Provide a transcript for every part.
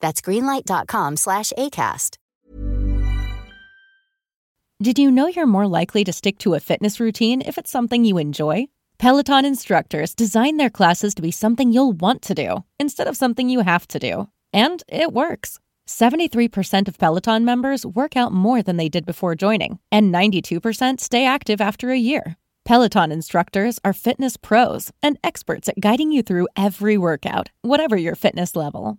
That's greenlight.com slash ACAST. Did you know you're more likely to stick to a fitness routine if it's something you enjoy? Peloton instructors design their classes to be something you'll want to do instead of something you have to do. And it works. 73% of Peloton members work out more than they did before joining, and 92% stay active after a year. Peloton instructors are fitness pros and experts at guiding you through every workout, whatever your fitness level.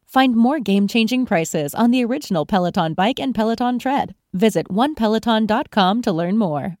Find more game changing prices on the original Peloton Bike and Peloton Tread. Visit onepeloton.com to learn more.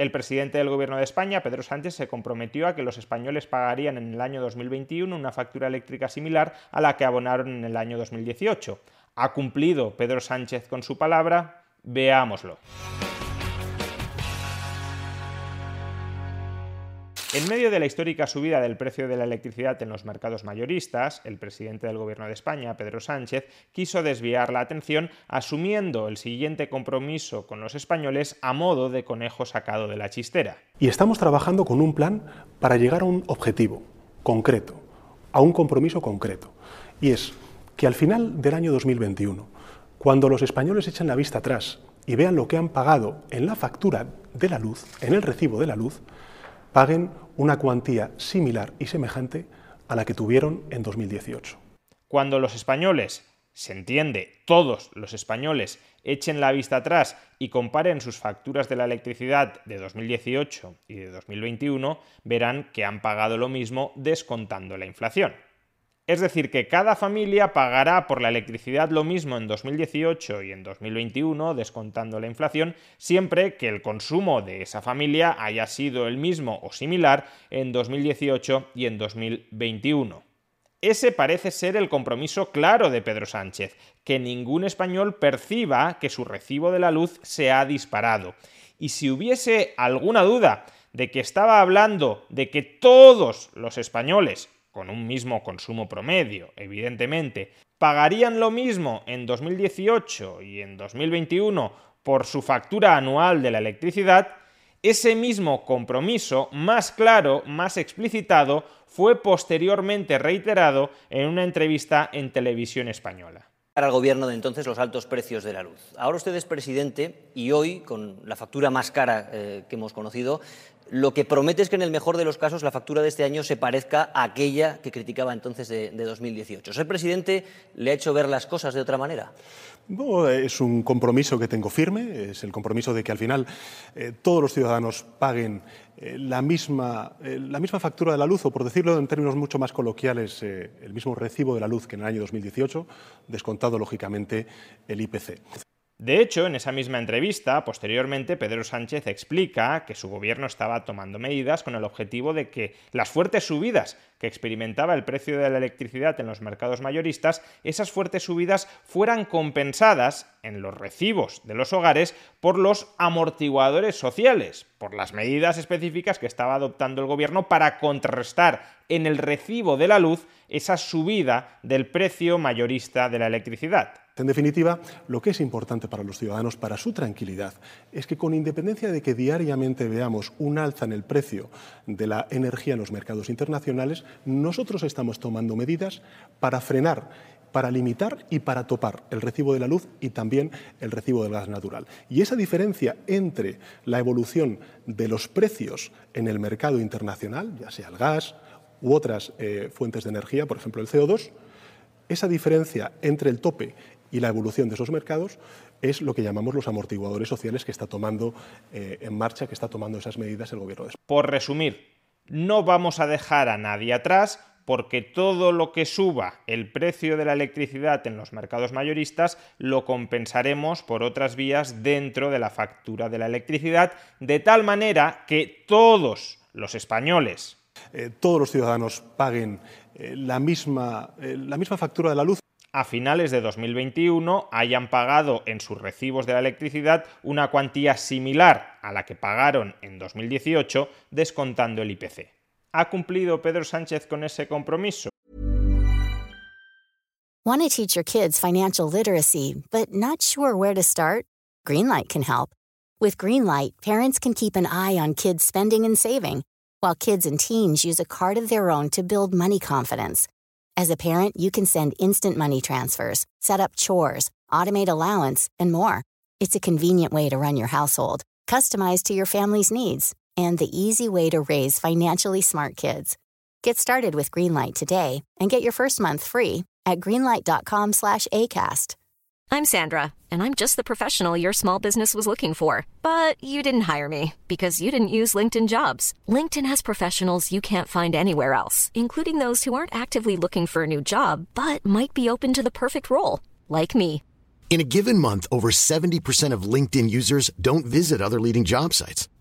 El presidente del Gobierno de España, Pedro Sánchez, se comprometió a que los españoles pagarían en el año 2021 una factura eléctrica similar a la que abonaron en el año 2018. ¿Ha cumplido Pedro Sánchez con su palabra? Veámoslo. En medio de la histórica subida del precio de la electricidad en los mercados mayoristas, el presidente del Gobierno de España, Pedro Sánchez, quiso desviar la atención asumiendo el siguiente compromiso con los españoles a modo de conejo sacado de la chistera. Y estamos trabajando con un plan para llegar a un objetivo concreto, a un compromiso concreto. Y es que al final del año 2021, cuando los españoles echen la vista atrás y vean lo que han pagado en la factura de la luz, en el recibo de la luz, paguen una cuantía similar y semejante a la que tuvieron en 2018. Cuando los españoles, se entiende, todos los españoles, echen la vista atrás y comparen sus facturas de la electricidad de 2018 y de 2021, verán que han pagado lo mismo descontando la inflación. Es decir, que cada familia pagará por la electricidad lo mismo en 2018 y en 2021, descontando la inflación, siempre que el consumo de esa familia haya sido el mismo o similar en 2018 y en 2021. Ese parece ser el compromiso claro de Pedro Sánchez, que ningún español perciba que su recibo de la luz se ha disparado. Y si hubiese alguna duda de que estaba hablando de que todos los españoles con un mismo consumo promedio, evidentemente, pagarían lo mismo en 2018 y en 2021 por su factura anual de la electricidad, ese mismo compromiso, más claro, más explicitado, fue posteriormente reiterado en una entrevista en televisión española. Al gobierno de entonces los altos precios de la luz. Ahora usted es presidente y hoy, con la factura más cara eh, que hemos conocido, lo que promete es que en el mejor de los casos la factura de este año se parezca a aquella que criticaba entonces de, 2018. ¿Ser presidente le ha hecho ver las cosas de otra manera? No, es un compromiso que tengo firme, es el compromiso de que al final eh, todos los ciudadanos paguen eh, la, misma, eh, la misma factura de la luz, o por decirlo en términos mucho más coloquiales, el mismo recibo de la luz que en el año 2018, descontado lógicamente el IPC. De hecho, en esa misma entrevista, posteriormente, Pedro Sánchez explica que su gobierno estaba tomando medidas con el objetivo de que las fuertes subidas que experimentaba el precio de la electricidad en los mercados mayoristas, esas fuertes subidas fueran compensadas en los recibos de los hogares por los amortiguadores sociales, por las medidas específicas que estaba adoptando el gobierno para contrarrestar en el recibo de la luz esa subida del precio mayorista de la electricidad. En definitiva, lo que es importante para los ciudadanos, para su tranquilidad, es que con independencia de que diariamente veamos un alza en el precio de la energía en los mercados internacionales, nosotros estamos tomando medidas para frenar para limitar y para topar el recibo de la luz y también el recibo del gas natural. Y esa diferencia entre la evolución de los precios en el mercado internacional, ya sea el gas u otras eh, fuentes de energía, por ejemplo el CO2, esa diferencia entre el tope y la evolución de esos mercados es lo que llamamos los amortiguadores sociales que está tomando eh, en marcha, que está tomando esas medidas el gobierno de España. Por resumir, no vamos a dejar a nadie atrás porque todo lo que suba el precio de la electricidad en los mercados mayoristas lo compensaremos por otras vías dentro de la factura de la electricidad, de tal manera que todos los españoles, eh, todos los ciudadanos paguen eh, la, misma, la misma factura de la luz a finales de 2021 hayan pagado en sus recibos de la electricidad una cuantía similar a la que pagaron en 2018 descontando el IPC. ¿Ha cumplido Pedro Sánchez con ese compromiso? Want to teach your kids financial literacy, but not sure where to start? Greenlight can help. With Greenlight, parents can keep an eye on kids' spending and saving, while kids and teens use a card of their own to build money confidence. As a parent, you can send instant money transfers, set up chores, automate allowance, and more. It's a convenient way to run your household, customized to your family's needs, and the easy way to raise financially smart kids. Get started with Greenlight today and get your first month free at greenlight.com/acast. I'm Sandra, and I'm just the professional your small business was looking for, but you didn't hire me because you didn't use LinkedIn Jobs. LinkedIn has professionals you can't find anywhere else, including those who aren't actively looking for a new job but might be open to the perfect role, like me. In a given month, over 70% of LinkedIn users don't visit other leading job sites.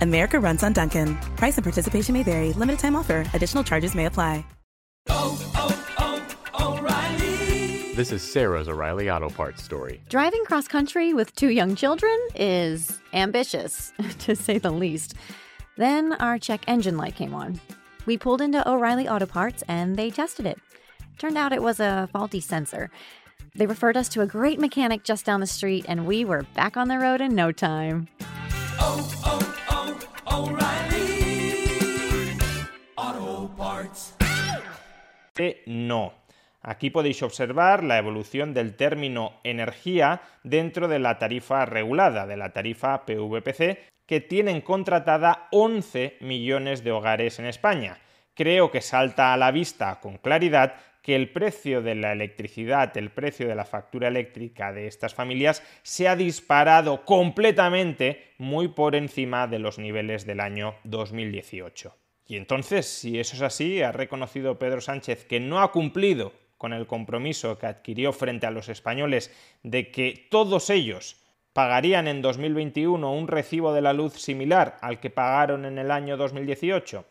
America runs on Duncan. Price and participation may vary. Limited time offer. Additional charges may apply. This is Sarah's O'Reilly Auto Parts story. Driving cross country with two young children is ambitious, to say the least. Then our check engine light came on. We pulled into O'Reilly Auto Parts and they tested it. Turned out it was a faulty sensor. They referred us to a great mechanic just down the street, and we were back on the road in no time. Oh, oh, No. Aquí podéis observar la evolución del término energía dentro de la tarifa regulada, de la tarifa PVPC, que tienen contratada 11 millones de hogares en España. Creo que salta a la vista con claridad que el precio de la electricidad, el precio de la factura eléctrica de estas familias se ha disparado completamente muy por encima de los niveles del año 2018. Y entonces, si eso es así, ha reconocido Pedro Sánchez que no ha cumplido con el compromiso que adquirió frente a los españoles de que todos ellos pagarían en 2021 un recibo de la luz similar al que pagaron en el año 2018?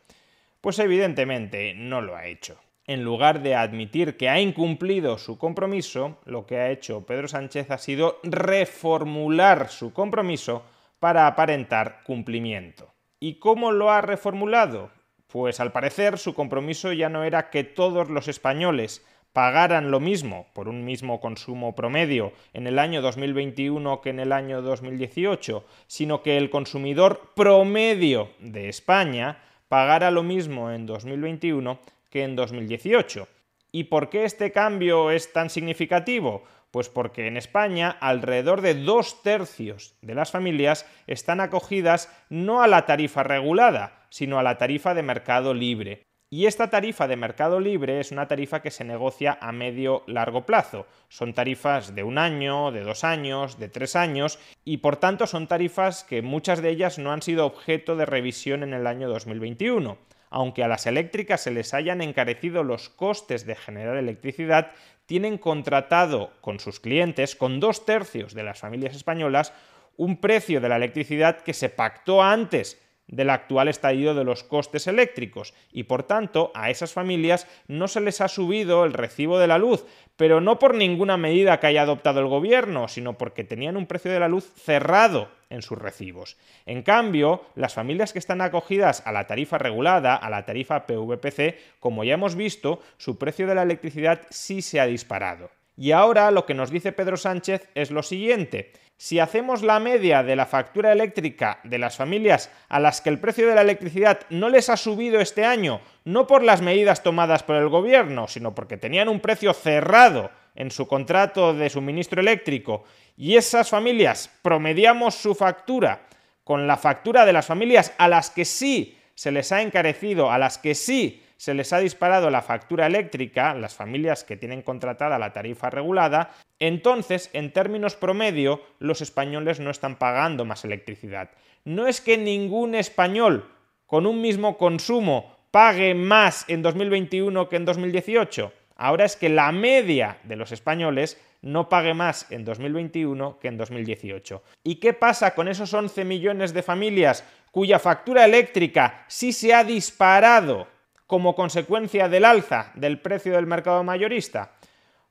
Pues evidentemente no lo ha hecho. En lugar de admitir que ha incumplido su compromiso, lo que ha hecho Pedro Sánchez ha sido reformular su compromiso para aparentar cumplimiento. ¿Y cómo lo ha reformulado? Pues al parecer su compromiso ya no era que todos los españoles pagaran lo mismo por un mismo consumo promedio en el año 2021 que en el año 2018, sino que el consumidor promedio de España pagara lo mismo en 2021 que en 2018. ¿Y por qué este cambio es tan significativo? Pues porque en España alrededor de dos tercios de las familias están acogidas no a la tarifa regulada, sino a la tarifa de mercado libre. Y esta tarifa de mercado libre es una tarifa que se negocia a medio largo plazo. Son tarifas de un año, de dos años, de tres años y por tanto son tarifas que muchas de ellas no han sido objeto de revisión en el año 2021. Aunque a las eléctricas se les hayan encarecido los costes de generar electricidad, tienen contratado con sus clientes, con dos tercios de las familias españolas, un precio de la electricidad que se pactó antes del actual estallido de los costes eléctricos y por tanto a esas familias no se les ha subido el recibo de la luz, pero no por ninguna medida que haya adoptado el gobierno, sino porque tenían un precio de la luz cerrado en sus recibos. En cambio, las familias que están acogidas a la tarifa regulada, a la tarifa PVPC, como ya hemos visto, su precio de la electricidad sí se ha disparado. Y ahora lo que nos dice Pedro Sánchez es lo siguiente. Si hacemos la media de la factura eléctrica de las familias a las que el precio de la electricidad no les ha subido este año, no por las medidas tomadas por el gobierno, sino porque tenían un precio cerrado en su contrato de suministro eléctrico, y esas familias promediamos su factura con la factura de las familias a las que sí se les ha encarecido, a las que sí se les ha disparado la factura eléctrica, las familias que tienen contratada la tarifa regulada, entonces, en términos promedio, los españoles no están pagando más electricidad. No es que ningún español con un mismo consumo pague más en 2021 que en 2018. Ahora es que la media de los españoles no pague más en 2021 que en 2018. ¿Y qué pasa con esos 11 millones de familias cuya factura eléctrica sí se ha disparado como consecuencia del alza del precio del mercado mayorista?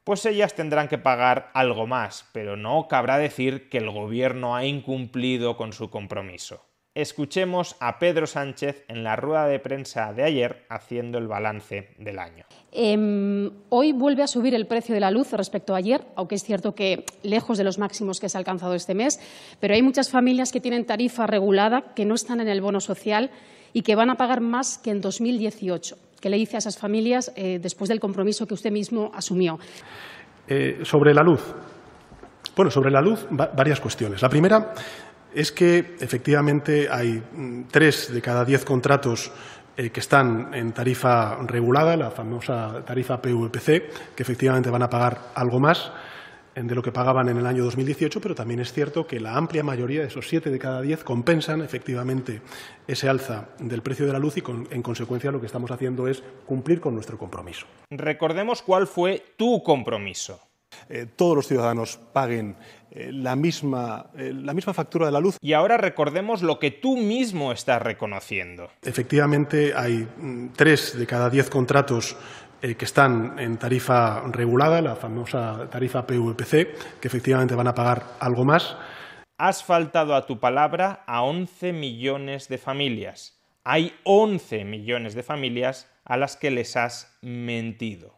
Pues ellas tendrán que pagar algo más, pero no cabrá decir que el gobierno ha incumplido con su compromiso. Escuchemos a Pedro Sánchez en la rueda de prensa de ayer haciendo el balance del año. Eh, hoy vuelve a subir el precio de la luz respecto a ayer, aunque es cierto que lejos de los máximos que se ha alcanzado este mes, pero hay muchas familias que tienen tarifa regulada, que no están en el bono social y que van a pagar más que en 2018. ¿Qué le dice a esas familias eh, después del compromiso que usted mismo asumió? Eh, sobre la luz. Bueno, sobre la luz, va varias cuestiones. La primera es que efectivamente hay mm, tres de cada diez contratos eh, que están en tarifa regulada, la famosa tarifa PVPC, que efectivamente van a pagar algo más de lo que pagaban en el año 2018, pero también es cierto que la amplia mayoría, de esos siete de cada diez, compensan efectivamente ese alza del precio de la luz y, en consecuencia, lo que estamos haciendo es cumplir con nuestro compromiso. Recordemos cuál fue tu compromiso. Eh, todos los ciudadanos paguen eh, la, misma, eh, la misma factura de la luz. Y ahora recordemos lo que tú mismo estás reconociendo. Efectivamente, hay mm, tres de cada diez contratos eh, que están en tarifa regulada, la famosa tarifa PVPC, que efectivamente van a pagar algo más. Has faltado a tu palabra a 11 millones de familias. Hay 11 millones de familias a las que les has mentido.